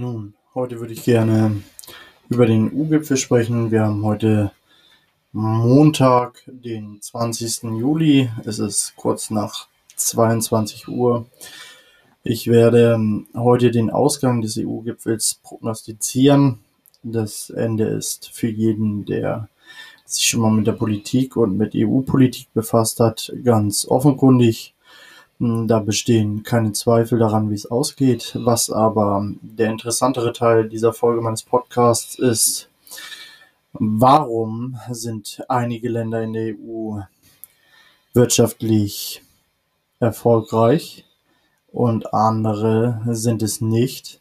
Nun, heute würde ich gerne über den EU-Gipfel sprechen. Wir haben heute Montag, den 20. Juli. Es ist kurz nach 22 Uhr. Ich werde heute den Ausgang des EU-Gipfels prognostizieren. Das Ende ist für jeden, der sich schon mal mit der Politik und mit EU-Politik befasst hat, ganz offenkundig. Hm, da bestehen keine Zweifel daran, wie es ausgeht. Was aber der interessantere Teil dieser Folge meines Podcasts ist, warum sind einige Länder in der EU wirtschaftlich erfolgreich und andere sind es nicht.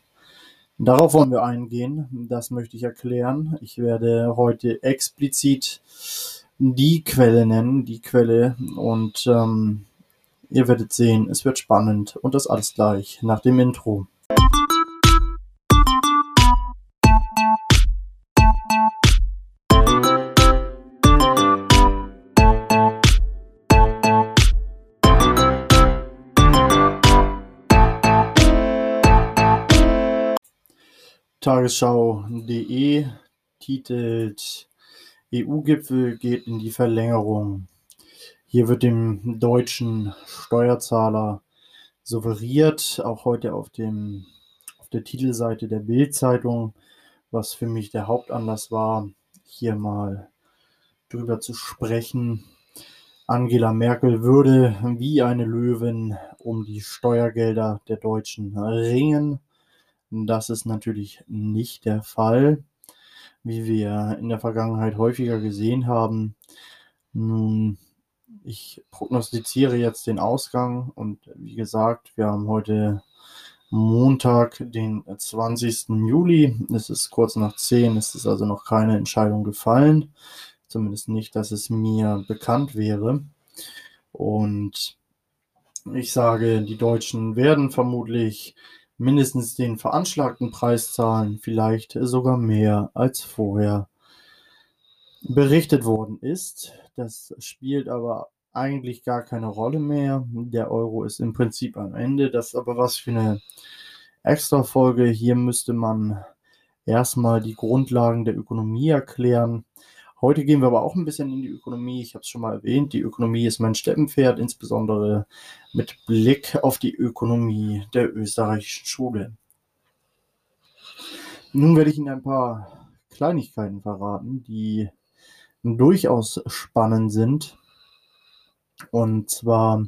Darauf wollen wir eingehen. Das möchte ich erklären. Ich werde heute explizit die Quelle nennen, die Quelle und ähm, Ihr werdet sehen, es wird spannend und das alles gleich nach dem Intro. Tagesschau.de titelt EU-Gipfel geht in die Verlängerung. Hier wird dem deutschen Steuerzahler suggeriert, auch heute auf, dem, auf der Titelseite der Bild-Zeitung, was für mich der Hauptanlass war, hier mal drüber zu sprechen. Angela Merkel würde wie eine Löwin um die Steuergelder der Deutschen ringen. Das ist natürlich nicht der Fall, wie wir in der Vergangenheit häufiger gesehen haben. Nun ich prognostiziere jetzt den Ausgang und wie gesagt, wir haben heute Montag, den 20. Juli. Es ist kurz nach 10, es ist also noch keine Entscheidung gefallen. Zumindest nicht, dass es mir bekannt wäre. Und ich sage, die Deutschen werden vermutlich mindestens den veranschlagten Preis zahlen, vielleicht sogar mehr als vorher berichtet worden ist. Das spielt aber eigentlich gar keine Rolle mehr. Der Euro ist im Prinzip am Ende. Das ist aber was für eine extra Folge. Hier müsste man erstmal die Grundlagen der Ökonomie erklären. Heute gehen wir aber auch ein bisschen in die Ökonomie. Ich habe es schon mal erwähnt, die Ökonomie ist mein Steppenpferd, insbesondere mit Blick auf die Ökonomie der österreichischen Schule. Nun werde ich Ihnen ein paar Kleinigkeiten verraten, die durchaus spannend sind und zwar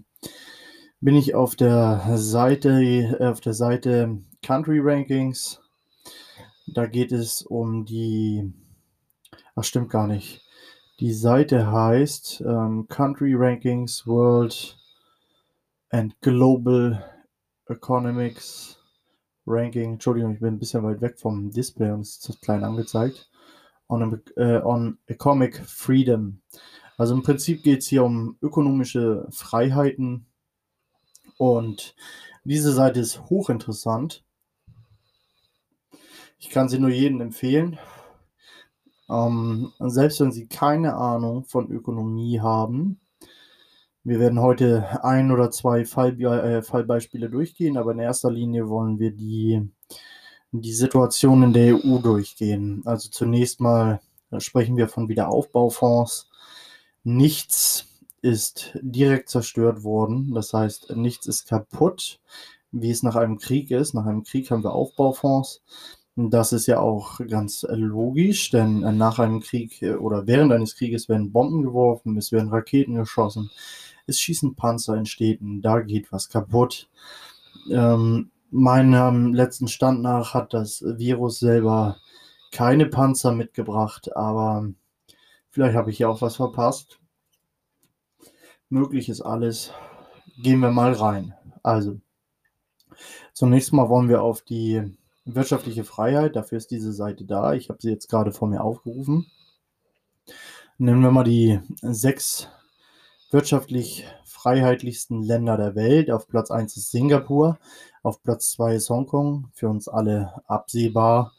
bin ich auf der Seite, äh, auf der Seite Country Rankings. Da geht es um die, ach stimmt gar nicht. Die Seite heißt ähm, Country Rankings World and Global Economics Ranking. Entschuldigung, ich bin ein bisschen weit weg vom Display und es ist zu klein angezeigt. On, äh, on Economic Freedom. Also im Prinzip geht es hier um ökonomische Freiheiten und diese Seite ist hochinteressant. Ich kann sie nur jedem empfehlen. Ähm, selbst wenn Sie keine Ahnung von Ökonomie haben, wir werden heute ein oder zwei Fallbe äh, Fallbeispiele durchgehen, aber in erster Linie wollen wir die, die Situation in der EU durchgehen. Also zunächst mal sprechen wir von Wiederaufbaufonds. Nichts ist direkt zerstört worden. Das heißt, nichts ist kaputt, wie es nach einem Krieg ist. Nach einem Krieg haben wir Aufbaufonds. Das ist ja auch ganz logisch, denn nach einem Krieg oder während eines Krieges werden Bomben geworfen, es werden Raketen geschossen, es schießen Panzer in Städten, da geht was kaputt. Ähm, meinem letzten Stand nach hat das Virus selber keine Panzer mitgebracht, aber Vielleicht habe ich hier auch was verpasst. Möglich ist alles. Gehen wir mal rein. Also, zunächst mal wollen wir auf die wirtschaftliche Freiheit. Dafür ist diese Seite da. Ich habe sie jetzt gerade vor mir aufgerufen. Nehmen wir mal die sechs wirtschaftlich freiheitlichsten Länder der Welt. Auf Platz 1 ist Singapur, auf Platz 2 ist Hongkong. Für uns alle absehbar,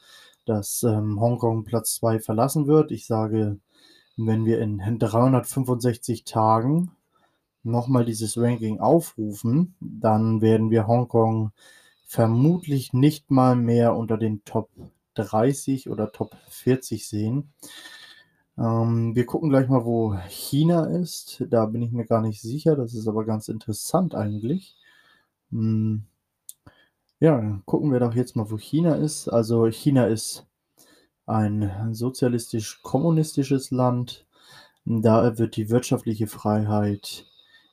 dass ähm, Hongkong Platz 2 verlassen wird. Ich sage wenn wir in 365 Tagen nochmal dieses Ranking aufrufen, dann werden wir Hongkong vermutlich nicht mal mehr unter den Top 30 oder Top 40 sehen. Ähm, wir gucken gleich mal, wo China ist. Da bin ich mir gar nicht sicher. Das ist aber ganz interessant eigentlich. Hm. Ja, dann gucken wir doch jetzt mal, wo China ist. Also China ist ein sozialistisch-kommunistisches Land. Da wird die wirtschaftliche Freiheit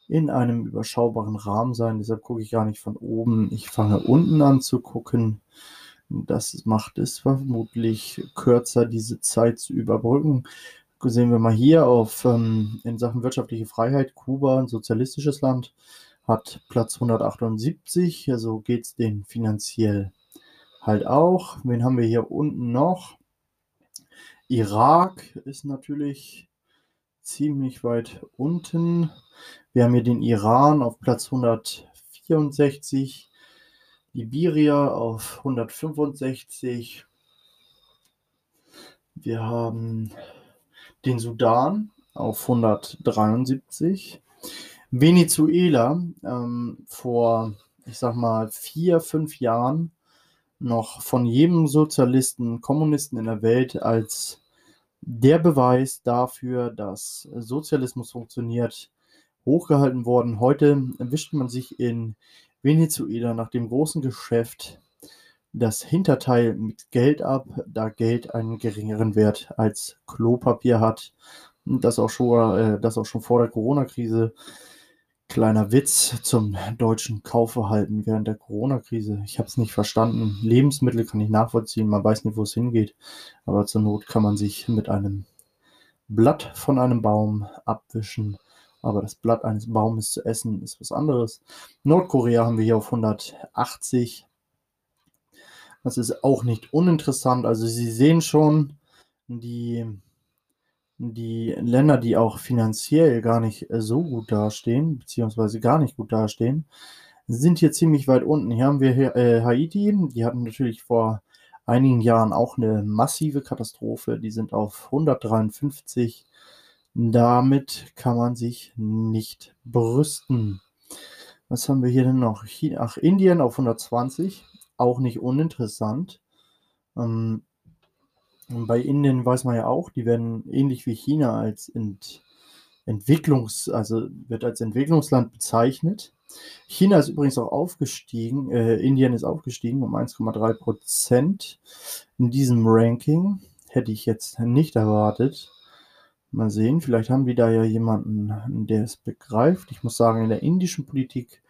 in einem überschaubaren Rahmen sein. Deshalb gucke ich gar nicht von oben. Ich fange unten an zu gucken. Das macht es vermutlich kürzer, diese Zeit zu überbrücken. Sehen wir mal hier auf ähm, in Sachen wirtschaftliche Freiheit. Kuba, ein sozialistisches Land, hat Platz 178. Also geht es denen finanziell halt auch. Wen haben wir hier unten noch? Irak ist natürlich ziemlich weit unten. Wir haben hier den Iran auf Platz 164, Liberia auf 165. Wir haben den Sudan auf 173. Venezuela ähm, vor, ich sag mal, vier, fünf Jahren noch von jedem Sozialisten, Kommunisten in der Welt als der Beweis dafür, dass Sozialismus funktioniert, hochgehalten worden. Heute wischt man sich in Venezuela nach dem großen Geschäft das Hinterteil mit Geld ab, da Geld einen geringeren Wert als Klopapier hat. Das auch schon, äh, das auch schon vor der Corona-Krise. Kleiner Witz zum deutschen Kaufverhalten während der Corona-Krise. Ich habe es nicht verstanden. Lebensmittel kann ich nachvollziehen, man weiß nicht, wo es hingeht. Aber zur Not kann man sich mit einem Blatt von einem Baum abwischen. Aber das Blatt eines Baumes zu essen ist was anderes. Nordkorea haben wir hier auf 180. Das ist auch nicht uninteressant. Also Sie sehen schon, die die Länder, die auch finanziell gar nicht äh, so gut dastehen, beziehungsweise gar nicht gut dastehen, sind hier ziemlich weit unten. Hier haben wir äh, Haiti, die hatten natürlich vor einigen Jahren auch eine massive Katastrophe. Die sind auf 153. Damit kann man sich nicht brüsten. Was haben wir hier denn noch? Ach, Indien auf 120. Auch nicht uninteressant. Ähm, und bei Indien weiß man ja auch, die werden ähnlich wie China als Ent Entwicklungs-, also wird als Entwicklungsland bezeichnet. China ist übrigens auch aufgestiegen, äh, Indien ist aufgestiegen um 1,3 Prozent in diesem Ranking. Hätte ich jetzt nicht erwartet. Mal sehen, vielleicht haben die da ja jemanden, der es begreift. Ich muss sagen, in der indischen Politik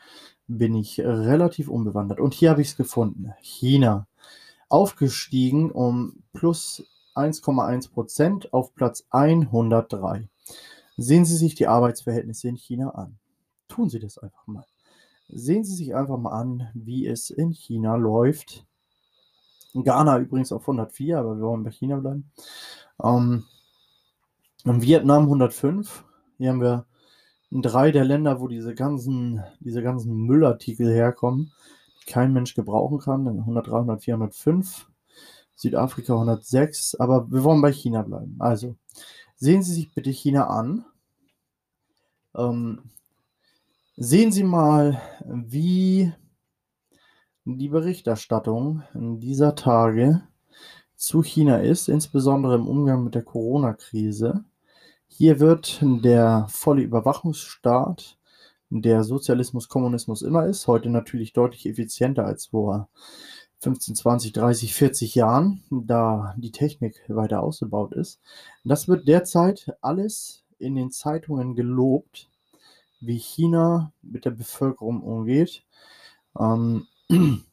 bin ich relativ unbewandert. Und hier habe ich es gefunden. China aufgestiegen um plus 1,1 Prozent auf Platz 103. Sehen Sie sich die Arbeitsverhältnisse in China an. Tun Sie das einfach mal. Sehen Sie sich einfach mal an, wie es in China läuft. In Ghana übrigens auf 104, aber wir wollen bei China bleiben. Ähm, in Vietnam 105. Hier haben wir drei der Länder, wo diese ganzen, diese ganzen Müllartikel herkommen kein Mensch gebrauchen kann. 103, 104, 105. Südafrika 106. Aber wir wollen bei China bleiben. Also, sehen Sie sich bitte China an. Ähm, sehen Sie mal, wie die Berichterstattung dieser Tage zu China ist, insbesondere im Umgang mit der Corona-Krise. Hier wird der volle Überwachungsstaat der Sozialismus, Kommunismus immer ist. Heute natürlich deutlich effizienter als vor 15, 20, 30, 40 Jahren, da die Technik weiter ausgebaut ist. Das wird derzeit alles in den Zeitungen gelobt, wie China mit der Bevölkerung umgeht. Ähm,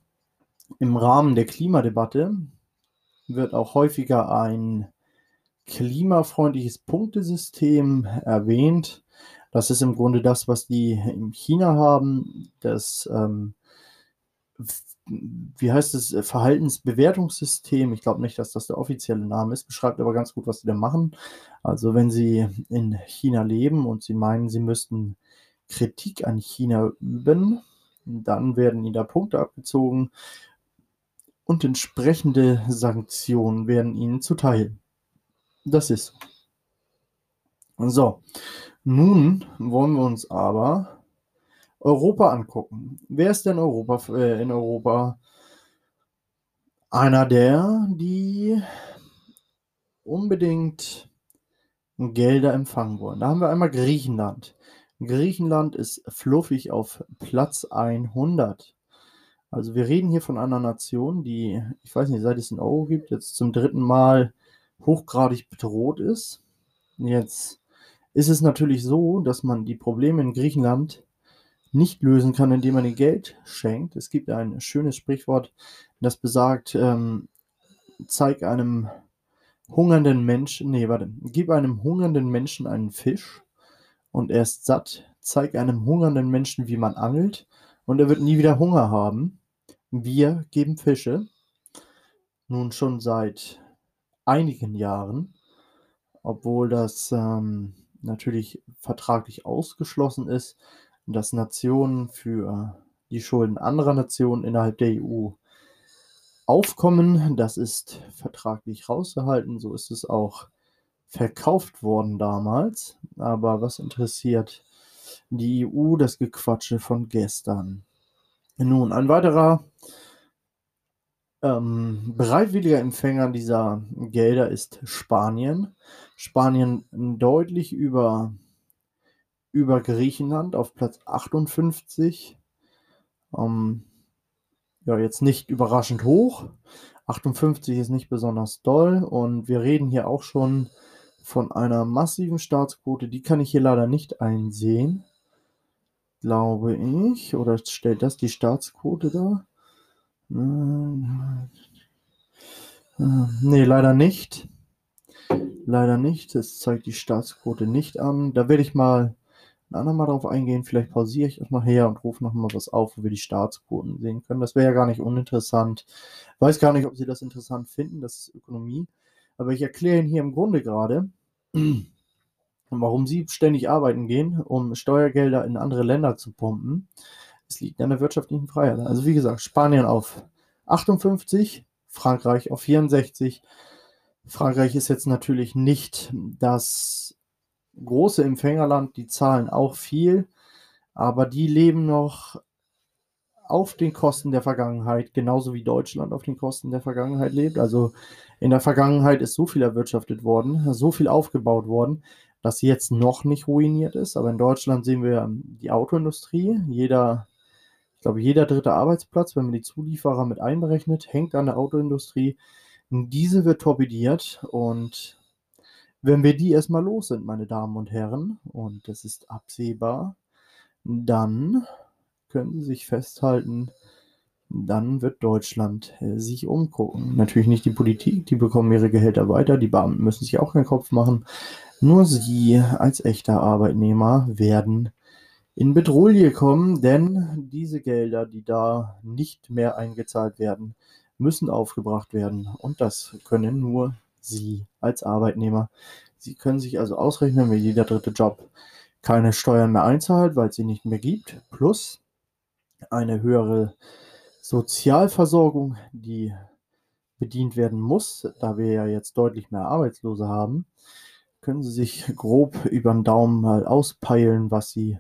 Im Rahmen der Klimadebatte wird auch häufiger ein klimafreundliches Punktesystem erwähnt. Das ist im Grunde das, was die in China haben. Das, ähm, wie heißt es, Verhaltensbewertungssystem. Ich glaube nicht, dass das der offizielle Name ist, beschreibt aber ganz gut, was sie da machen. Also wenn Sie in China leben und Sie meinen, Sie müssten Kritik an China üben, dann werden Ihnen da Punkte abgezogen und entsprechende Sanktionen werden Ihnen zuteil. Das ist so. Nun wollen wir uns aber Europa angucken. Wer ist denn Europa, äh, in Europa einer der, die unbedingt Gelder empfangen wollen. Da haben wir einmal Griechenland. Griechenland ist fluffig auf Platz 100. Also wir reden hier von einer Nation, die, ich weiß nicht, seit es einen Euro gibt, jetzt zum dritten Mal hochgradig bedroht ist. Jetzt ist es natürlich so, dass man die Probleme in Griechenland nicht lösen kann, indem man ihr Geld schenkt. Es gibt ein schönes Sprichwort, das besagt, ähm, zeig einem hungernden Menschen, nee, warte, gib einem hungernden Menschen einen Fisch und er ist satt, zeig einem hungernden Menschen, wie man angelt und er wird nie wieder Hunger haben. Wir geben Fische nun schon seit einigen Jahren, obwohl das ähm, natürlich vertraglich ausgeschlossen ist, dass Nationen für die Schulden anderer Nationen innerhalb der EU aufkommen. Das ist vertraglich rausgehalten. So ist es auch verkauft worden damals. Aber was interessiert die EU das Gequatsche von gestern? Nun, ein weiterer ähm, bereitwilliger Empfänger dieser Gelder ist Spanien. Spanien deutlich über, über Griechenland auf Platz 58. Ähm, ja, jetzt nicht überraschend hoch. 58 ist nicht besonders doll und wir reden hier auch schon von einer massiven Staatsquote. Die kann ich hier leider nicht einsehen, glaube ich. Oder stellt das die Staatsquote dar? Nee, leider nicht. Leider nicht. Das zeigt die Staatsquote nicht an. Da werde ich mal ein andermal drauf eingehen. Vielleicht pausiere ich das mal her und rufe nochmal was auf, wo wir die Staatsquoten sehen können. Das wäre ja gar nicht uninteressant. Weiß gar nicht, ob Sie das interessant finden. Das ist Ökonomie. Aber ich erkläre Ihnen hier im Grunde gerade, warum Sie ständig arbeiten gehen, um Steuergelder in andere Länder zu pumpen. Es liegt an der wirtschaftlichen Freiheit. Also wie gesagt, Spanien auf 58, Frankreich auf 64. Frankreich ist jetzt natürlich nicht das große Empfängerland, die zahlen auch viel, aber die leben noch auf den Kosten der Vergangenheit, genauso wie Deutschland auf den Kosten der Vergangenheit lebt. Also in der Vergangenheit ist so viel erwirtschaftet worden, so viel aufgebaut worden, dass sie jetzt noch nicht ruiniert ist. Aber in Deutschland sehen wir die Autoindustrie. Jeder, glaube, jeder dritte Arbeitsplatz, wenn man die Zulieferer mit einberechnet, hängt an der Autoindustrie. Diese wird torpediert und wenn wir die erstmal los sind, meine Damen und Herren, und das ist absehbar, dann können Sie sich festhalten, dann wird Deutschland äh, sich umgucken. Natürlich nicht die Politik, die bekommen ihre Gehälter weiter, die Beamten müssen sich auch keinen Kopf machen. Nur Sie als echter Arbeitnehmer werden in Bedrohung kommen, denn diese Gelder, die da nicht mehr eingezahlt werden, müssen aufgebracht werden. Und das können nur Sie als Arbeitnehmer. Sie können sich also ausrechnen, wenn jeder dritte Job keine Steuern mehr einzahlt, weil es sie nicht mehr gibt, plus eine höhere Sozialversorgung, die bedient werden muss, da wir ja jetzt deutlich mehr Arbeitslose haben, können Sie sich grob über den Daumen mal auspeilen, was Sie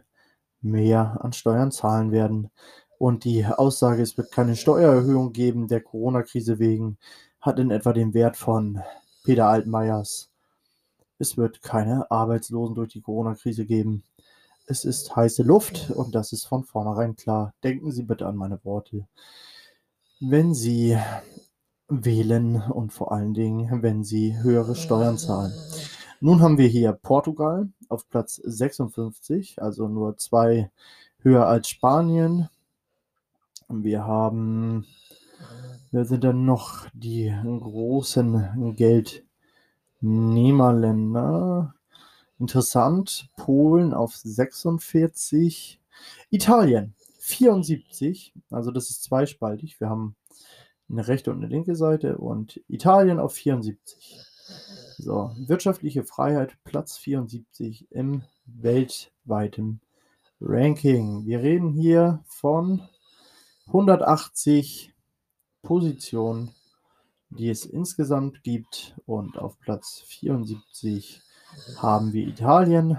mehr an Steuern zahlen werden. Und die Aussage, es wird keine Steuererhöhung geben der Corona-Krise wegen, hat in etwa den Wert von Peter Altmaiers. Es wird keine Arbeitslosen durch die Corona-Krise geben. Es ist heiße Luft und das ist von vornherein klar. Denken Sie bitte an meine Worte. Wenn Sie wählen und vor allen Dingen, wenn Sie höhere Steuern zahlen. Nun haben wir hier Portugal auf Platz 56, also nur zwei höher als Spanien. Wir haben Wer sind denn noch die großen Geldnehmerländer? Interessant. Polen auf 46. Italien 74. Also das ist zweispaltig. Wir haben eine rechte und eine linke Seite und Italien auf 74. So, wirtschaftliche Freiheit, Platz 74 im weltweiten Ranking. Wir reden hier von 180 Position, die es insgesamt gibt. Und auf Platz 74 haben wir Italien.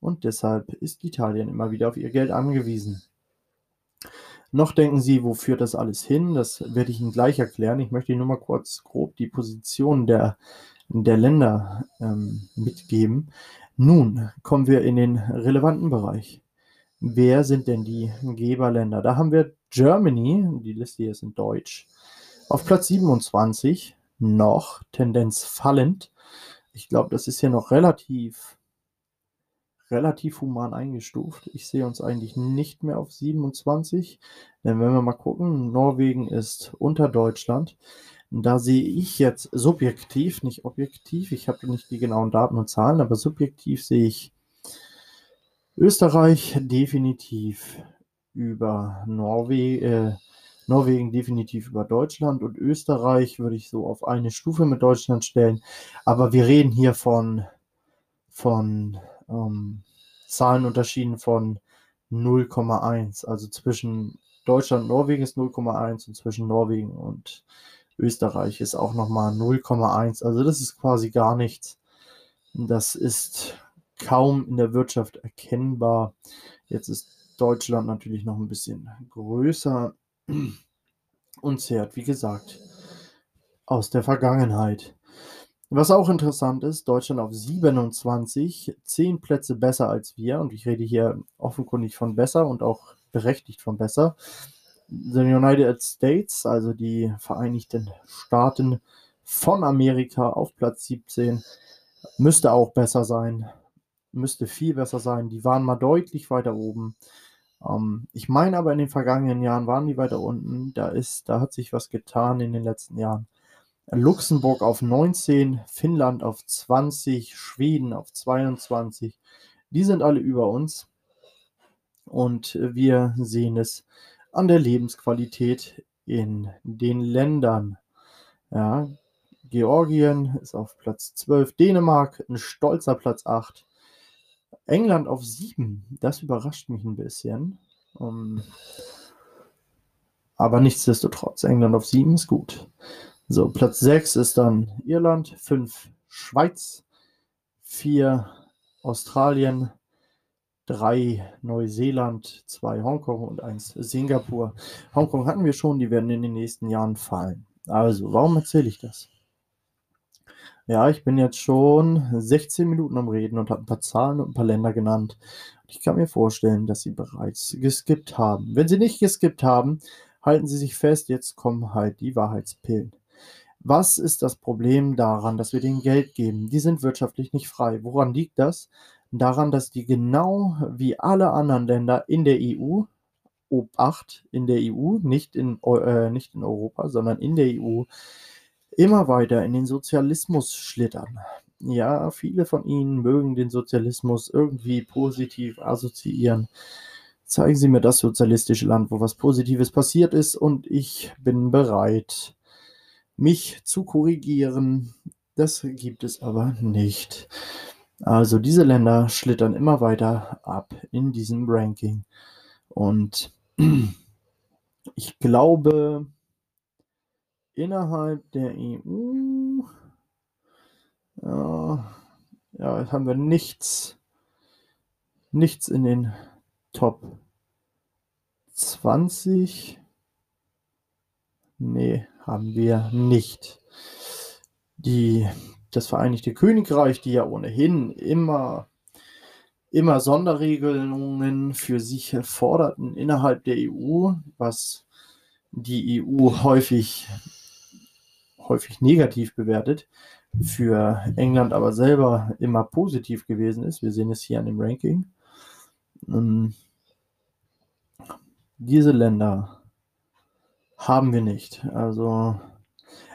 Und deshalb ist Italien immer wieder auf ihr Geld angewiesen. Noch denken Sie, wo führt das alles hin? Das werde ich Ihnen gleich erklären. Ich möchte Ihnen nur mal kurz grob die Position der, der Länder ähm, mitgeben. Nun kommen wir in den relevanten Bereich. Wer sind denn die Geberländer? Da haben wir Germany, die Liste hier ist in Deutsch, auf Platz 27, noch Tendenz fallend. Ich glaube, das ist hier noch relativ, relativ human eingestuft. Ich sehe uns eigentlich nicht mehr auf 27, denn wenn wir mal gucken, Norwegen ist unter Deutschland. Da sehe ich jetzt subjektiv, nicht objektiv, ich habe nicht die genauen Daten und Zahlen, aber subjektiv sehe ich Österreich definitiv über Norwe äh, Norwegen definitiv über Deutschland und Österreich würde ich so auf eine Stufe mit Deutschland stellen. Aber wir reden hier von, von ähm, Zahlenunterschieden von 0,1. Also zwischen Deutschland und Norwegen ist 0,1 und zwischen Norwegen und Österreich ist auch nochmal 0,1. Also das ist quasi gar nichts. Das ist kaum in der Wirtschaft erkennbar. Jetzt ist Deutschland natürlich noch ein bisschen größer und zehrt, wie gesagt, aus der Vergangenheit. Was auch interessant ist, Deutschland auf 27, 10 Plätze besser als wir. Und ich rede hier offenkundig von besser und auch berechtigt von besser. The United States, also die Vereinigten Staaten von Amerika auf Platz 17, müsste auch besser sein müsste viel besser sein. Die waren mal deutlich weiter oben. Ähm, ich meine aber in den vergangenen Jahren waren die weiter unten. Da ist, da hat sich was getan in den letzten Jahren. Luxemburg auf 19, Finnland auf 20, Schweden auf 22. Die sind alle über uns. Und wir sehen es an der Lebensqualität in den Ländern. Ja, Georgien ist auf Platz 12, Dänemark ein stolzer Platz 8, England auf 7, das überrascht mich ein bisschen. Um, ähm, aber nichtsdestotrotz, England auf 7 ist gut. So, Platz 6 ist dann Irland, 5 Schweiz, 4 Australien, 3 Neuseeland, 2 Hongkong und 1 Singapur. Hongkong hatten wir schon, die werden in den nächsten Jahren fallen. Also, warum erzähle ich das? Ja, ich bin jetzt schon 16 Minuten am Reden und habe ein paar Zahlen und ein paar Länder genannt. Ich kann mir vorstellen, dass Sie bereits geskippt haben. Wenn Sie nicht geskippt haben, halten Sie sich fest, jetzt kommen halt die Wahrheitspillen. Was ist das Problem daran, dass wir denen Geld geben? Die sind wirtschaftlich nicht frei. Woran liegt das? Daran, dass die genau wie alle anderen Länder in der EU, Obacht, in der EU, nicht in, äh, nicht in Europa, sondern in der EU, immer weiter in den Sozialismus schlittern. Ja, viele von Ihnen mögen den Sozialismus irgendwie positiv assoziieren. Zeigen Sie mir das sozialistische Land, wo was Positives passiert ist, und ich bin bereit, mich zu korrigieren. Das gibt es aber nicht. Also diese Länder schlittern immer weiter ab in diesem Ranking. Und ich glaube, innerhalb der EU ja, ja, haben wir nichts, nichts in den Top 20. Nee, haben wir nicht. Die, das Vereinigte Königreich, die ja ohnehin immer, immer Sonderregelungen für sich forderten innerhalb der EU, was die EU häufig häufig negativ bewertet, für England aber selber immer positiv gewesen ist. Wir sehen es hier an dem Ranking. Ähm, diese Länder haben wir nicht. Also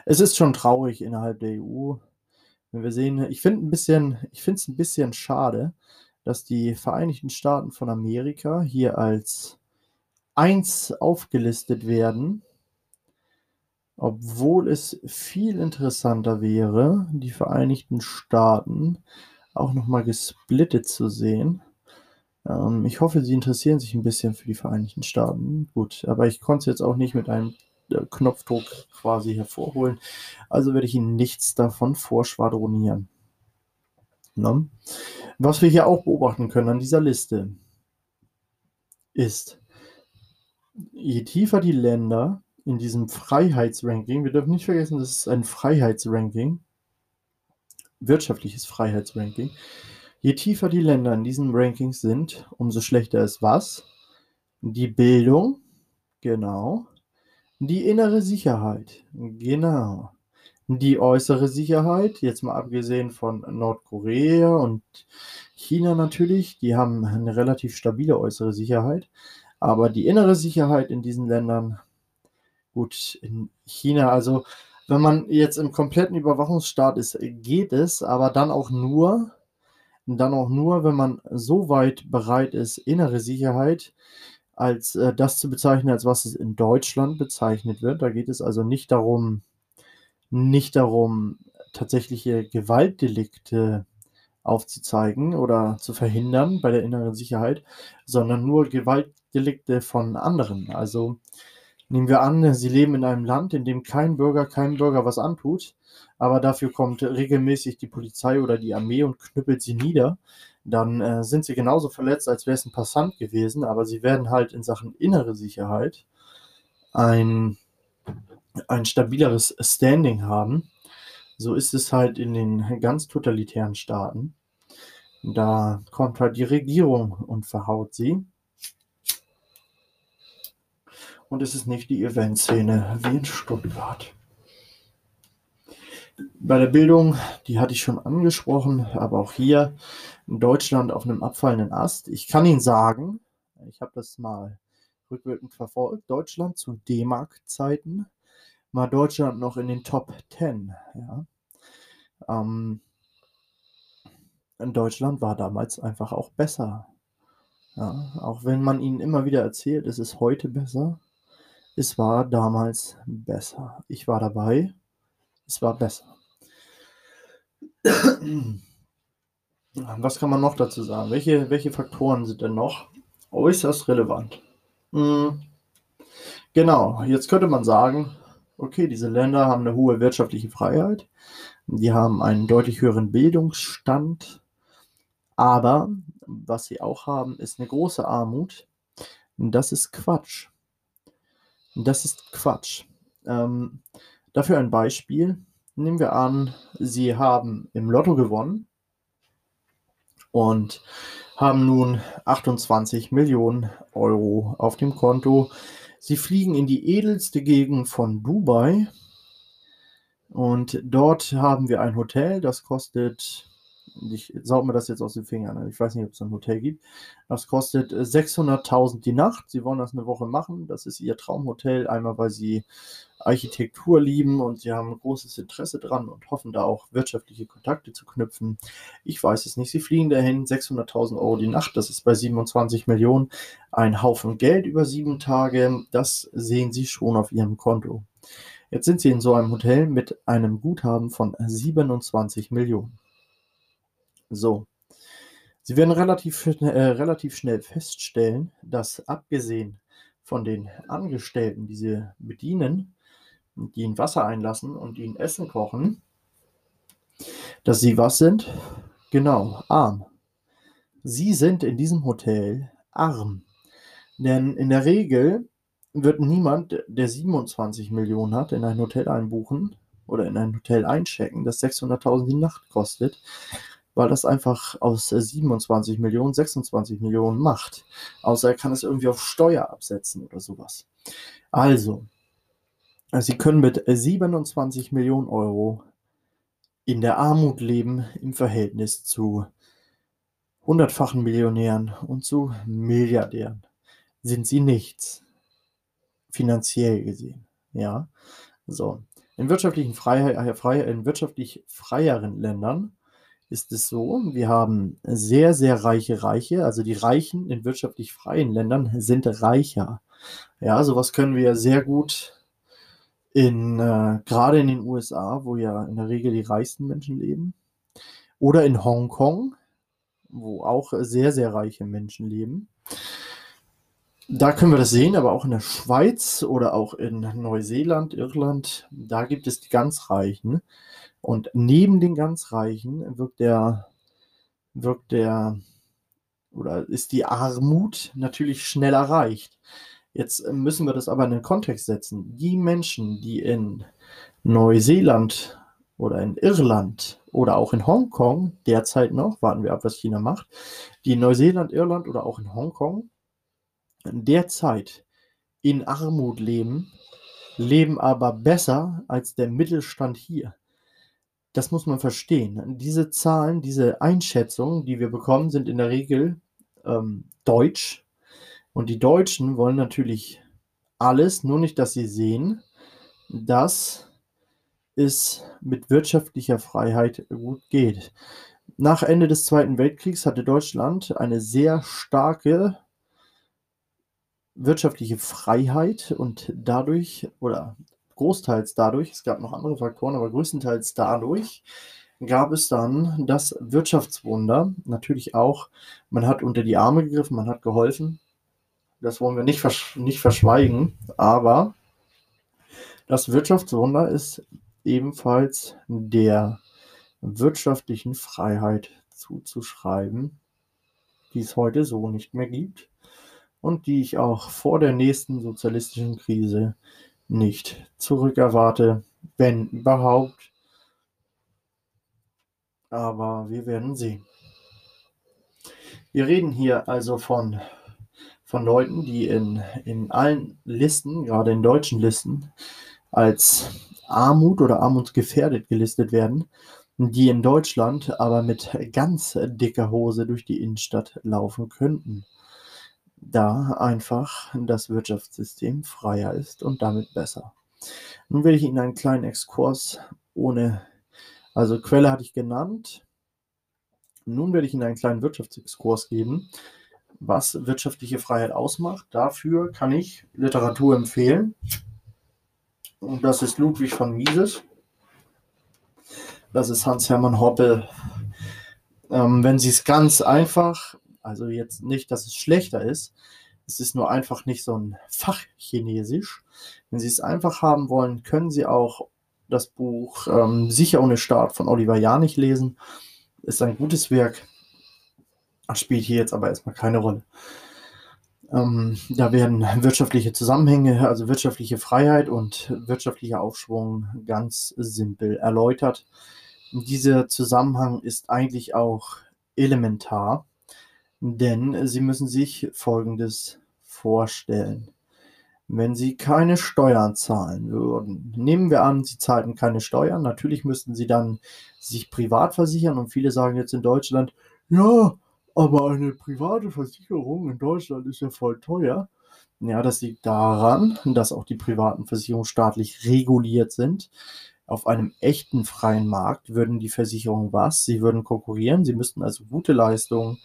es ist schon traurig innerhalb der EU. Wenn wir sehen, ich finde ich finde es ein bisschen schade, dass die Vereinigten Staaten von Amerika hier als eins aufgelistet werden obwohl es viel interessanter wäre, die Vereinigten Staaten auch nochmal gesplittet zu sehen. Ähm, ich hoffe, Sie interessieren sich ein bisschen für die Vereinigten Staaten. Gut, aber ich konnte es jetzt auch nicht mit einem äh, Knopfdruck quasi hervorholen. Also werde ich Ihnen nichts davon vorschwadronieren. Na? Was wir hier auch beobachten können an dieser Liste ist, je tiefer die Länder in diesem Freiheitsranking, wir dürfen nicht vergessen, das ist ein Freiheitsranking, wirtschaftliches Freiheitsranking, je tiefer die Länder in diesen Rankings sind, umso schlechter ist was? Die Bildung, genau. Die innere Sicherheit, genau. Die äußere Sicherheit, jetzt mal abgesehen von Nordkorea und China natürlich, die haben eine relativ stabile äußere Sicherheit. Aber die innere Sicherheit in diesen Ländern, gut, in China, also wenn man jetzt im kompletten Überwachungsstaat ist, geht es, aber dann auch nur, dann auch nur, wenn man so weit bereit ist, innere Sicherheit als äh, das zu bezeichnen, als was es in Deutschland bezeichnet wird. Da geht es also nicht darum, nicht darum, tatsächliche Gewaltdelikte aufzuzeigen oder zu verhindern bei der inneren Sicherheit, sondern nur Gewaltdelikte von anderen. Also nehmen wir an, Sie leben in einem Land, in dem kein Bürger keinem Bürger was antut, aber dafür kommt regelmäßig die Polizei oder die Armee und knüppelt sie nieder, dann äh, sind sie genauso verletzt, als wäre es ein Passant gewesen, aber sie werden halt in Sachen innere Sicherheit ein, ein stabileres Standing haben so ist es halt in den ganz totalitären Staaten. Da kommt halt die Regierung und verhaut sie. Und es ist nicht die Eventszene wie in Stuttgart. Bei der Bildung, die hatte ich schon angesprochen, aber auch hier in Deutschland auf einem abfallenden Ast. Ich kann Ihnen sagen, ich habe das mal rückwirkend verfolgt, Deutschland zu D-Mark-Zeiten war Deutschland noch in den Top 10. Ja. Ähm, in Deutschland war damals einfach auch besser. Ja, auch wenn man ihnen immer wieder erzählt, es ist heute besser, es war damals besser. Ich war dabei, es war besser. Was kann man noch dazu sagen? Welche, welche Faktoren sind denn noch äußerst relevant? Hm. Genau, jetzt könnte man sagen, okay, diese Länder haben eine hohe wirtschaftliche Freiheit, die haben einen deutlich höheren Bildungsstand, aber was sie auch haben, ist eine große Armut. Das ist Quatsch. Das ist Quatsch. Ähm, dafür ein Beispiel. Nehmen wir an, Sie haben im Lotto gewonnen und haben nun 28 Millionen Euro auf dem Konto. Sie fliegen in die edelste Gegend von Dubai und dort haben wir ein Hotel, das kostet, ich saug mir das jetzt aus den Fingern, ich weiß nicht, ob es ein Hotel gibt, das kostet 600.000 die Nacht. Sie wollen das eine Woche machen, das ist ihr Traumhotel, einmal weil sie Architektur lieben und sie haben großes Interesse dran und hoffen da auch wirtschaftliche Kontakte zu knüpfen. Ich weiß es nicht, sie fliegen dahin, 600.000 Euro die Nacht, das ist bei 27 Millionen. Ein Haufen Geld über sieben Tage, das sehen sie schon auf ihrem Konto. Jetzt sind sie in so einem Hotel mit einem Guthaben von 27 Millionen. So. Sie werden relativ, äh, relativ schnell feststellen, dass abgesehen von den Angestellten, die sie bedienen, die ihnen Wasser einlassen und ihnen Essen kochen, dass sie was sind? Genau, arm. Sie sind in diesem Hotel arm. Denn in der Regel wird niemand, der 27 Millionen hat, in ein Hotel einbuchen oder in ein Hotel einchecken, das 600.000 die Nacht kostet, weil das einfach aus 27 Millionen 26 Millionen macht. Außer er kann es irgendwie auf Steuer absetzen oder sowas. Also, Sie können mit 27 Millionen Euro in der Armut leben im Verhältnis zu hundertfachen Millionären und zu Milliardären. Sind Sie nichts finanziell gesehen. Ja, so. In wirtschaftlichen Freiheit, äh, in wirtschaftlich freieren Ländern ist es so, wir haben sehr, sehr reiche Reiche, also die Reichen in wirtschaftlich freien Ländern sind reicher. Ja, sowas können wir sehr gut in, äh, gerade in den USA, wo ja in der Regel die reichsten Menschen leben, oder in Hongkong, wo auch sehr, sehr reiche Menschen leben. Da können wir das sehen, aber auch in der Schweiz oder auch in Neuseeland, Irland, da gibt es die ganz Reichen. Und neben den ganz Reichen wirkt der, wirkt der, oder ist die Armut natürlich schnell erreicht. Jetzt müssen wir das aber in den Kontext setzen. Die Menschen, die in Neuseeland oder in Irland oder auch in Hongkong derzeit noch, warten wir ab, was China macht, die in Neuseeland, Irland oder auch in Hongkong derzeit in Armut leben, leben aber besser als der Mittelstand hier. Das muss man verstehen. Diese Zahlen, diese Einschätzungen, die wir bekommen, sind in der Regel ähm, deutsch. Und die Deutschen wollen natürlich alles, nur nicht, dass sie sehen, dass es mit wirtschaftlicher Freiheit gut geht. Nach Ende des Zweiten Weltkriegs hatte Deutschland eine sehr starke wirtschaftliche Freiheit und dadurch oder großteils dadurch, es gab noch andere Faktoren, aber größtenteils dadurch gab es dann das Wirtschaftswunder. Natürlich auch, man hat unter die Arme gegriffen, man hat geholfen. Das wollen wir nicht, versch nicht verschweigen, aber das Wirtschaftswunder ist ebenfalls der wirtschaftlichen Freiheit zuzuschreiben, die es heute so nicht mehr gibt und die ich auch vor der nächsten sozialistischen Krise nicht zurückerwarte, wenn überhaupt. Aber wir werden sehen. Wir reden hier also von, von Leuten, die in, in allen Listen, gerade in deutschen Listen, als Armut oder armutsgefährdet gelistet werden, die in Deutschland aber mit ganz dicker Hose durch die Innenstadt laufen könnten da einfach das Wirtschaftssystem freier ist und damit besser. Nun will ich Ihnen einen kleinen Exkurs ohne, also Quelle hatte ich genannt. Nun werde ich Ihnen einen kleinen Wirtschaftsexkurs geben, was wirtschaftliche Freiheit ausmacht. Dafür kann ich Literatur empfehlen. Und das ist Ludwig von Mises. Das ist Hans-Hermann Hoppe. Ähm, wenn Sie es ganz einfach also jetzt nicht, dass es schlechter ist. Es ist nur einfach nicht so ein Fachchinesisch. Wenn Sie es einfach haben wollen, können Sie auch das Buch ähm, Sicher ohne Staat von Oliver Janich lesen. Ist ein gutes Werk. Spielt hier jetzt aber erstmal keine Rolle. Ähm, da werden wirtschaftliche Zusammenhänge, also wirtschaftliche Freiheit und wirtschaftlicher Aufschwung ganz simpel erläutert. Dieser Zusammenhang ist eigentlich auch elementar denn Sie müssen sich Folgendes vorstellen. Wenn Sie keine Steuern zahlen würden, nehmen wir an, Sie zahlten keine Steuern, natürlich müssten Sie dann sich privat versichern und viele sagen jetzt in Deutschland, ja, aber eine private Versicherung in Deutschland ist ja voll teuer. Ja, das liegt daran, dass auch die privaten Versicherungen staatlich reguliert sind. Auf einem echten freien Markt würden die Versicherungen was? Sie würden konkurrieren, sie müssten also gute Leistungen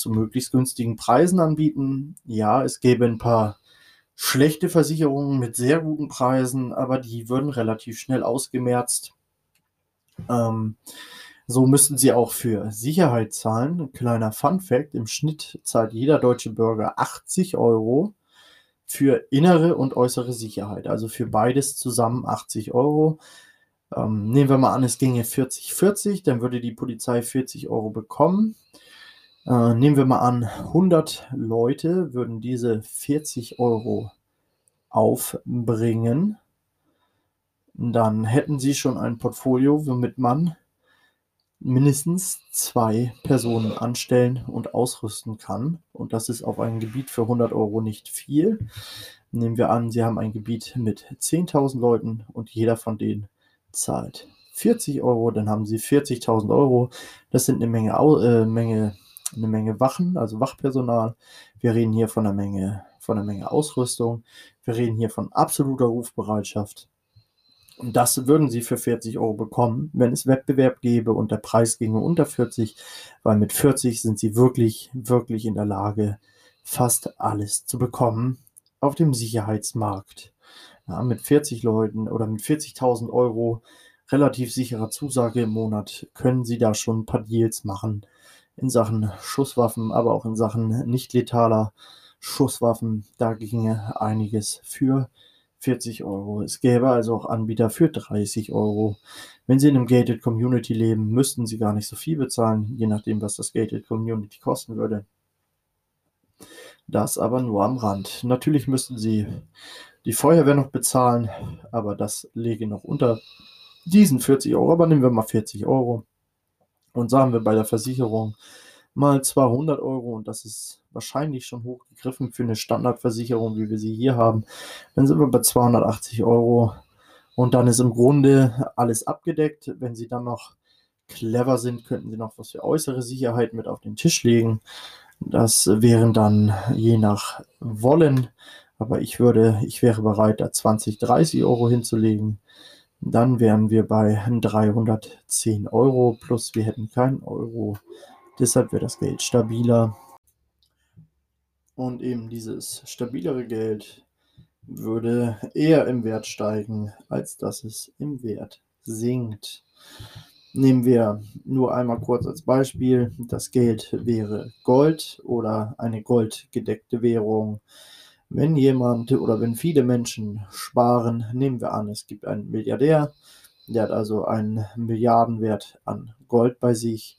zu möglichst günstigen Preisen anbieten. Ja, es gäbe ein paar schlechte Versicherungen mit sehr guten Preisen, aber die würden relativ schnell ausgemerzt. Ähm, so müssten sie auch für Sicherheit zahlen. Ein kleiner Fun fact: Im Schnitt zahlt jeder deutsche Bürger 80 Euro für innere und äußere Sicherheit. Also für beides zusammen 80 Euro. Ähm, nehmen wir mal an, es ginge 40-40, dann würde die Polizei 40 Euro bekommen. Äh, nehmen wir mal an, 100 Leute würden diese 40 Euro aufbringen. Dann hätten sie schon ein Portfolio, womit man mindestens zwei Personen anstellen und ausrüsten kann. Und das ist auf einem Gebiet für 100 Euro nicht viel. Nehmen wir an, Sie haben ein Gebiet mit 10.000 Leuten und jeder von denen zahlt 40 Euro, dann haben Sie 40.000 Euro. Das sind eine Menge, äh, Menge eine Menge Wachen, also Wachpersonal. Wir reden hier von einer Menge, von einer Menge Ausrüstung. Wir reden hier von absoluter Rufbereitschaft. Und das würden sie für 40 Euro bekommen, wenn es Wettbewerb gäbe und der Preis ginge unter 40, weil mit 40 sind sie wirklich, wirklich in der Lage, fast alles zu bekommen auf dem Sicherheitsmarkt. Ja, mit 40 Leuten oder mit 40.000 Euro relativ sicherer Zusage im Monat können sie da schon ein paar Deals machen in Sachen Schusswaffen, aber auch in Sachen nicht letaler Schusswaffen. Da ginge einiges für 40 Euro. Es gäbe also auch Anbieter für 30 Euro. Wenn Sie in einem Gated Community leben, müssten Sie gar nicht so viel bezahlen, je nachdem, was das Gated Community kosten würde. Das aber nur am Rand. Natürlich müssten sie die Feuerwehr noch bezahlen, aber das lege noch unter diesen 40 Euro. Aber nehmen wir mal 40 Euro und sagen wir bei der Versicherung mal 200 Euro und das ist wahrscheinlich schon hochgegriffen für eine Standardversicherung, wie wir sie hier haben. Dann sind wir bei 280 Euro und dann ist im Grunde alles abgedeckt. Wenn Sie dann noch clever sind, könnten Sie noch was für äußere Sicherheit mit auf den Tisch legen. Das wären dann je nach Wollen, aber ich würde, ich wäre bereit, da 20, 30 Euro hinzulegen. Dann wären wir bei 310 Euro plus wir hätten keinen Euro. Deshalb wäre das Geld stabiler. Und eben dieses stabilere Geld würde eher im Wert steigen, als dass es im Wert sinkt. Nehmen wir nur einmal kurz als Beispiel, das Geld wäre Gold oder eine goldgedeckte Währung. Wenn jemand oder wenn viele Menschen sparen, nehmen wir an, es gibt einen Milliardär, der hat also einen Milliardenwert an Gold bei sich,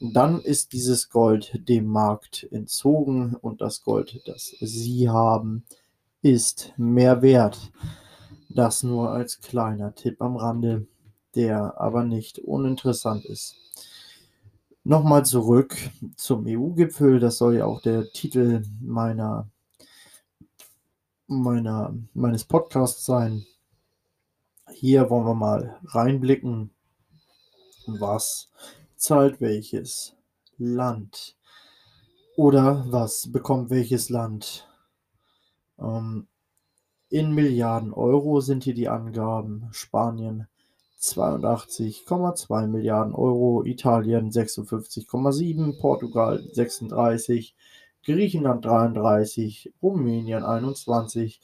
dann ist dieses Gold dem Markt entzogen und das Gold, das Sie haben, ist mehr wert. Das nur als kleiner Tipp am Rande der aber nicht uninteressant ist. Nochmal zurück zum EU-Gipfel. Das soll ja auch der Titel meiner, meiner, meines Podcasts sein. Hier wollen wir mal reinblicken, was zahlt welches Land oder was bekommt welches Land. Ähm, in Milliarden Euro sind hier die Angaben. Spanien 82,2 Milliarden Euro, Italien 56,7, Portugal 36, Griechenland 33, Rumänien 21,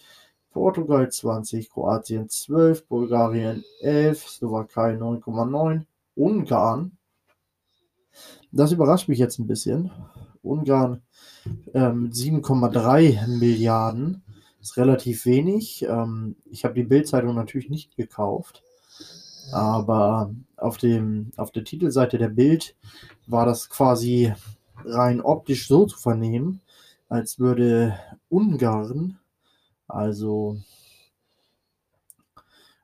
Portugal 20, Kroatien 12, Bulgarien 11, Slowakei 9,9, Ungarn. Das überrascht mich jetzt ein bisschen. Ungarn ähm, 7,3 Milliarden ist relativ wenig. Ähm, ich habe die Bildzeitung natürlich nicht gekauft. Aber auf, dem, auf der Titelseite der Bild war das quasi rein optisch so zu vernehmen, als würde Ungarn, also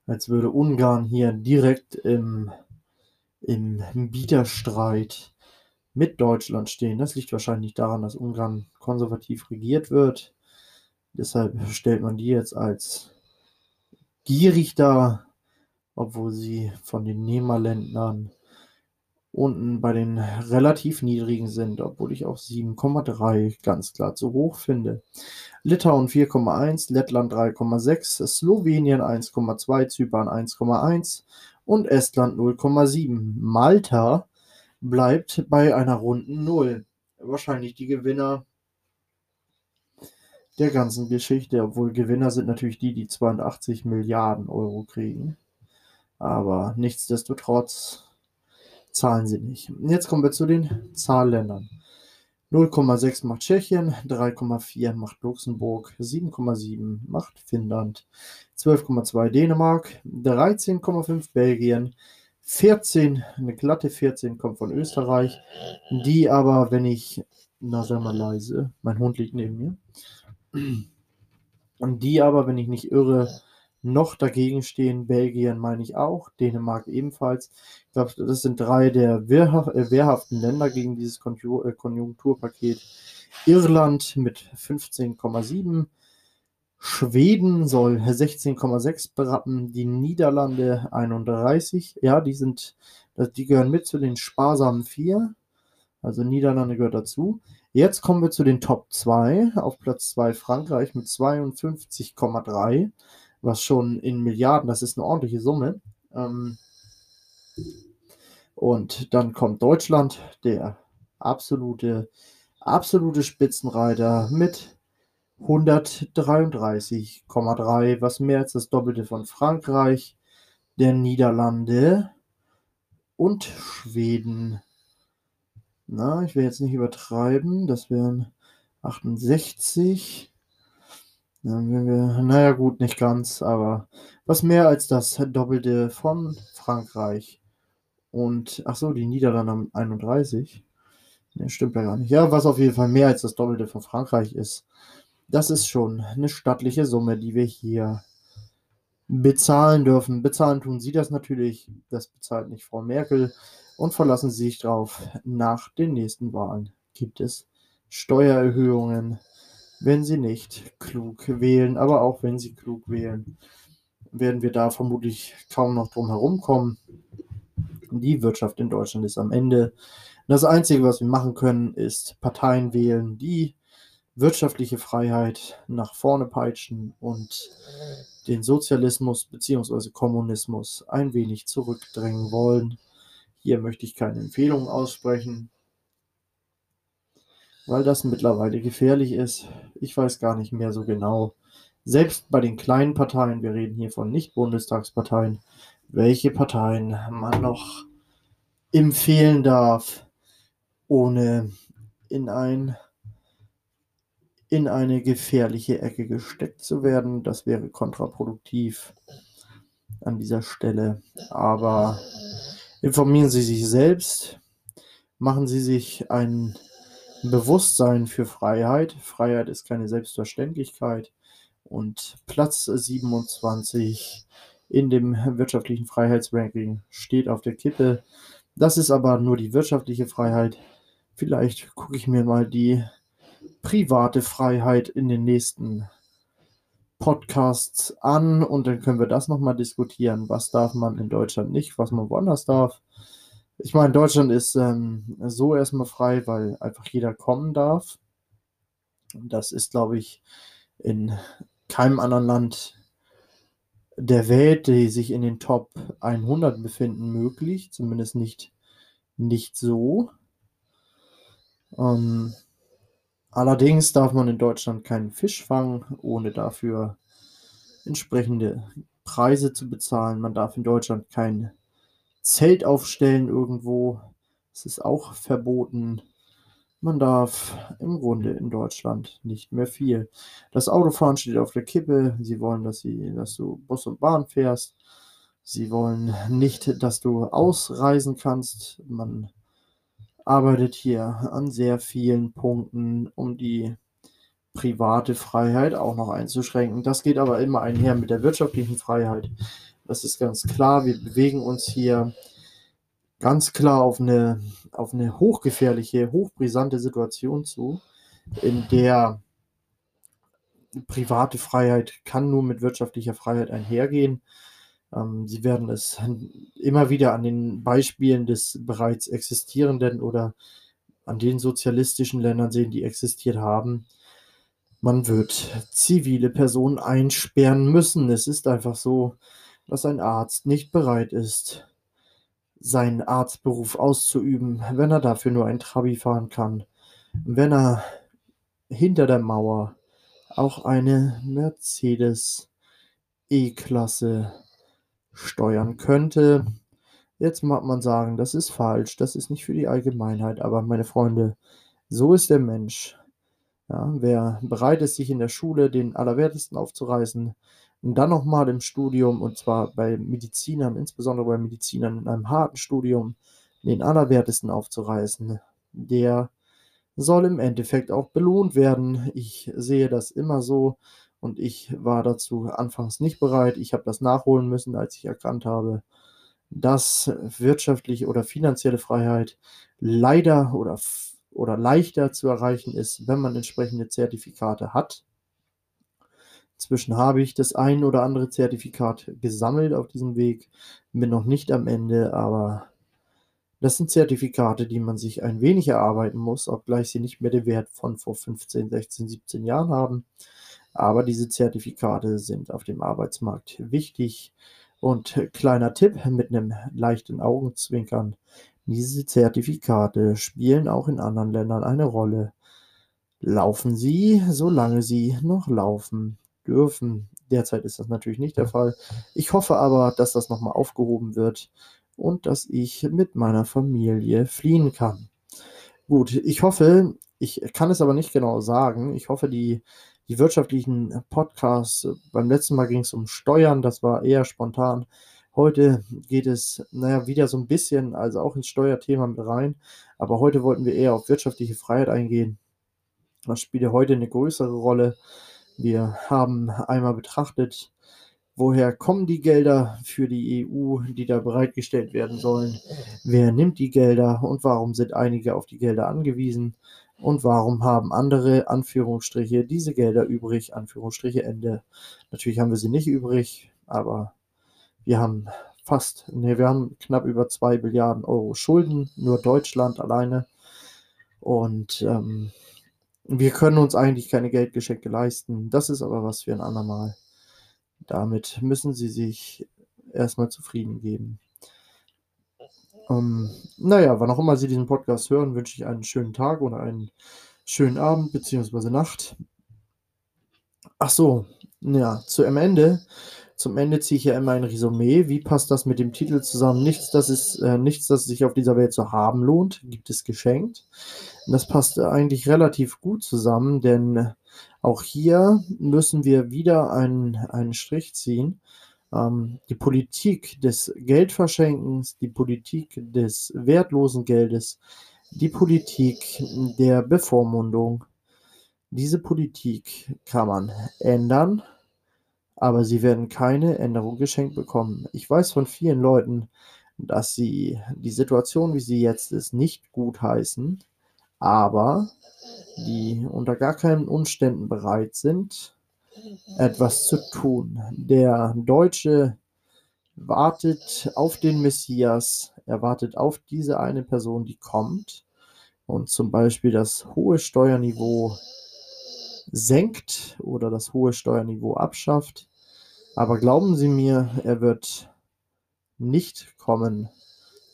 als würde Ungarn hier direkt im, im Bieterstreit mit Deutschland stehen. Das liegt wahrscheinlich daran, dass Ungarn konservativ regiert wird. Deshalb stellt man die jetzt als gierig dar obwohl sie von den Nehmerländern unten bei den relativ niedrigen sind, obwohl ich auch 7,3 ganz klar zu hoch finde. Litauen 4,1, Lettland 3,6, Slowenien 1,2, Zypern 1,1 und Estland 0,7. Malta bleibt bei einer runden Null. Wahrscheinlich die Gewinner der ganzen Geschichte, obwohl Gewinner sind natürlich die, die 82 Milliarden Euro kriegen. Aber nichtsdestotrotz zahlen sie nicht. Jetzt kommen wir zu den Zahlländern. 0,6 macht Tschechien, 3,4 macht Luxemburg, 7,7 macht Finnland, 12,2 Dänemark, 13,5 Belgien, 14, eine glatte 14 kommt von Österreich, die aber, wenn ich, na sag mal leise, mein Hund liegt neben mir, und die aber, wenn ich nicht irre, noch dagegen stehen Belgien, meine ich auch, Dänemark ebenfalls. Ich glaube, das sind drei der äh, wehrhaften Länder gegen dieses äh, Konjunkturpaket. Irland mit 15,7. Schweden soll 16,6 berappen, die Niederlande 31. Ja, die sind, die gehören mit zu den sparsamen vier. Also Niederlande gehört dazu. Jetzt kommen wir zu den Top 2. Auf Platz 2 Frankreich mit 52,3 was schon in Milliarden, das ist eine ordentliche Summe. Ähm, und dann kommt Deutschland, der absolute, absolute Spitzenreiter mit 133,3, was mehr als das Doppelte von Frankreich, der Niederlande und Schweden. Na, ich will jetzt nicht übertreiben, das wären 68. Naja gut, nicht ganz, aber was mehr als das Doppelte von Frankreich. Und, ach so, die Niederlande haben 31. Ne, stimmt ja gar nicht. Ja, was auf jeden Fall mehr als das Doppelte von Frankreich ist. Das ist schon eine stattliche Summe, die wir hier bezahlen dürfen. Bezahlen tun Sie das natürlich. Das bezahlt nicht Frau Merkel. Und verlassen Sie sich drauf. Nach den nächsten Wahlen gibt es Steuererhöhungen, wenn Sie nicht klug wählen. Aber auch wenn Sie klug wählen, werden wir da vermutlich kaum noch drum herum kommen. Die Wirtschaft in Deutschland ist am Ende. Das Einzige, was wir machen können, ist Parteien wählen, die wirtschaftliche Freiheit nach vorne peitschen und den Sozialismus bzw. Kommunismus ein wenig zurückdrängen wollen. Hier möchte ich keine Empfehlungen aussprechen, weil das mittlerweile gefährlich ist. Ich weiß gar nicht mehr so genau. Selbst bei den kleinen Parteien, wir reden hier von Nicht-Bundestagsparteien, welche Parteien man noch empfehlen darf, ohne in ein in eine gefährliche Ecke gesteckt zu werden. Das wäre kontraproduktiv an dieser Stelle. Aber informieren Sie sich selbst, machen Sie sich ein Bewusstsein für Freiheit. Freiheit ist keine Selbstverständlichkeit. Und Platz 27 in dem wirtschaftlichen Freiheitsranking steht auf der Kippe. Das ist aber nur die wirtschaftliche Freiheit. Vielleicht gucke ich mir mal die private Freiheit in den nächsten Podcasts an und dann können wir das nochmal diskutieren. Was darf man in Deutschland nicht, was man woanders darf. Ich meine, Deutschland ist ähm, so erstmal frei, weil einfach jeder kommen darf. Das ist, glaube ich, in keinem anderen Land der Welt, die sich in den Top 100 befinden, möglich. Zumindest nicht, nicht so. Ähm, allerdings darf man in Deutschland keinen Fisch fangen, ohne dafür entsprechende Preise zu bezahlen. Man darf in Deutschland kein Zelt aufstellen irgendwo. Das ist auch verboten. Man darf im Grunde in Deutschland nicht mehr viel. Das Autofahren steht auf der Kippe. Sie wollen, dass, sie, dass du Bus und Bahn fährst. Sie wollen nicht, dass du ausreisen kannst. Man arbeitet hier an sehr vielen Punkten, um die private Freiheit auch noch einzuschränken. Das geht aber immer einher mit der wirtschaftlichen Freiheit. Das ist ganz klar. Wir bewegen uns hier ganz klar auf eine, auf eine hochgefährliche, hochbrisante Situation zu, in der private Freiheit kann nur mit wirtschaftlicher Freiheit einhergehen. Ähm, Sie werden es immer wieder an den Beispielen des bereits existierenden oder an den sozialistischen Ländern sehen, die existiert haben. Man wird zivile Personen einsperren müssen. Es ist einfach so, dass ein Arzt nicht bereit ist, seinen Arztberuf auszuüben, wenn er dafür nur ein Trabi fahren kann, wenn er hinter der Mauer auch eine Mercedes E-Klasse steuern könnte. Jetzt mag man sagen, das ist falsch, das ist nicht für die Allgemeinheit, aber meine Freunde, so ist der Mensch. Ja, wer bereit ist, sich in der Schule den Allerwertesten aufzureißen, und dann nochmal im Studium, und zwar bei Medizinern, insbesondere bei Medizinern in einem harten Studium, den Allerwertesten aufzureißen, der soll im Endeffekt auch belohnt werden. Ich sehe das immer so und ich war dazu anfangs nicht bereit. Ich habe das nachholen müssen, als ich erkannt habe, dass wirtschaftliche oder finanzielle Freiheit leider oder, oder leichter zu erreichen ist, wenn man entsprechende Zertifikate hat. Inzwischen habe ich das ein oder andere Zertifikat gesammelt auf diesem Weg. Bin noch nicht am Ende, aber das sind Zertifikate, die man sich ein wenig erarbeiten muss, obgleich sie nicht mehr den Wert von vor 15, 16, 17 Jahren haben. Aber diese Zertifikate sind auf dem Arbeitsmarkt wichtig. Und kleiner Tipp mit einem leichten Augenzwinkern. Diese Zertifikate spielen auch in anderen Ländern eine Rolle. Laufen Sie, solange Sie noch laufen dürfen. Derzeit ist das natürlich nicht der Fall. Ich hoffe aber, dass das nochmal aufgehoben wird und dass ich mit meiner Familie fliehen kann. Gut, ich hoffe, ich kann es aber nicht genau sagen. Ich hoffe, die, die wirtschaftlichen Podcasts, beim letzten Mal ging es um Steuern, das war eher spontan. Heute geht es, naja, wieder so ein bisschen, also auch ins Steuerthema mit rein, aber heute wollten wir eher auf wirtschaftliche Freiheit eingehen. Das spielt ja heute eine größere Rolle. Wir haben einmal betrachtet, woher kommen die Gelder für die EU, die da bereitgestellt werden sollen? Wer nimmt die Gelder und warum sind einige auf die Gelder angewiesen? Und warum haben andere Anführungsstriche diese Gelder übrig? Anführungsstriche Ende. Natürlich haben wir sie nicht übrig, aber wir haben fast, ne, wir haben knapp über 2 Milliarden Euro Schulden, nur Deutschland alleine. Und ähm, wir können uns eigentlich keine Geldgeschenke leisten. Das ist aber was für ein andermal. Damit müssen sie sich erstmal zufrieden geben. Ähm, naja, wann auch immer Sie diesen Podcast hören, wünsche ich einen schönen Tag oder einen schönen Abend bzw. Nacht. Ach so, ja, zu am Ende. Zum Ende ziehe ich ja immer ein Resümee. Wie passt das mit dem Titel zusammen? Nichts, das ist äh, nichts, das sich auf dieser Welt zu haben lohnt, gibt es geschenkt. Das passt eigentlich relativ gut zusammen, denn auch hier müssen wir wieder einen, einen Strich ziehen. Ähm, die Politik des Geldverschenkens, die Politik des wertlosen Geldes, die Politik der Bevormundung. Diese Politik kann man ändern, aber sie werden keine Änderung geschenkt bekommen. Ich weiß von vielen Leuten, dass sie die Situation, wie sie jetzt ist, nicht gut heißen, aber die unter gar keinen Umständen bereit sind, etwas zu tun. Der Deutsche wartet auf den Messias, er wartet auf diese eine Person, die kommt und zum Beispiel das hohe Steuerniveau senkt oder das hohe Steuerniveau abschafft. Aber glauben Sie mir, er wird nicht kommen.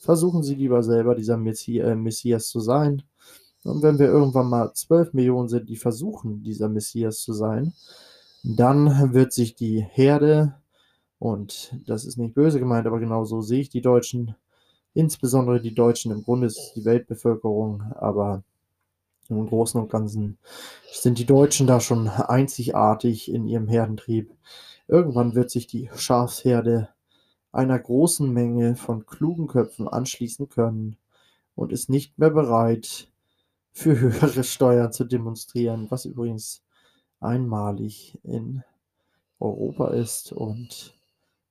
Versuchen Sie lieber selber dieser äh, Messias zu sein und wenn wir irgendwann mal 12 Millionen sind, die versuchen, dieser Messias zu sein, dann wird sich die Herde, und das ist nicht böse gemeint, aber genau so sehe ich die Deutschen, insbesondere die Deutschen, im Grunde ist die Weltbevölkerung, aber im Großen und Ganzen sind die Deutschen da schon einzigartig in ihrem Herdentrieb. Irgendwann wird sich die Schafsherde einer großen Menge von klugen Köpfen anschließen können und ist nicht mehr bereit, für höhere Steuern zu demonstrieren, was übrigens einmalig in Europa ist und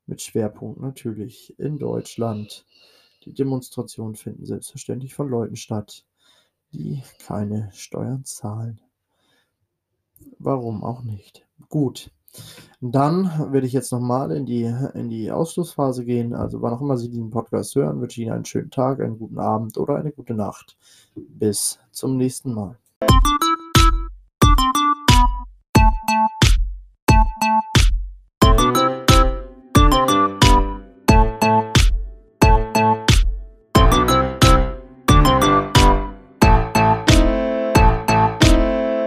mit Schwerpunkt natürlich in Deutschland. Die Demonstrationen finden selbstverständlich von Leuten statt, die keine Steuern zahlen. Warum auch nicht? Gut. Dann werde ich jetzt nochmal in die, in die Ausschlussphase gehen. Also wann auch immer Sie diesen Podcast hören, wünsche ich Ihnen einen schönen Tag, einen guten Abend oder eine gute Nacht. Bis zum nächsten Mal.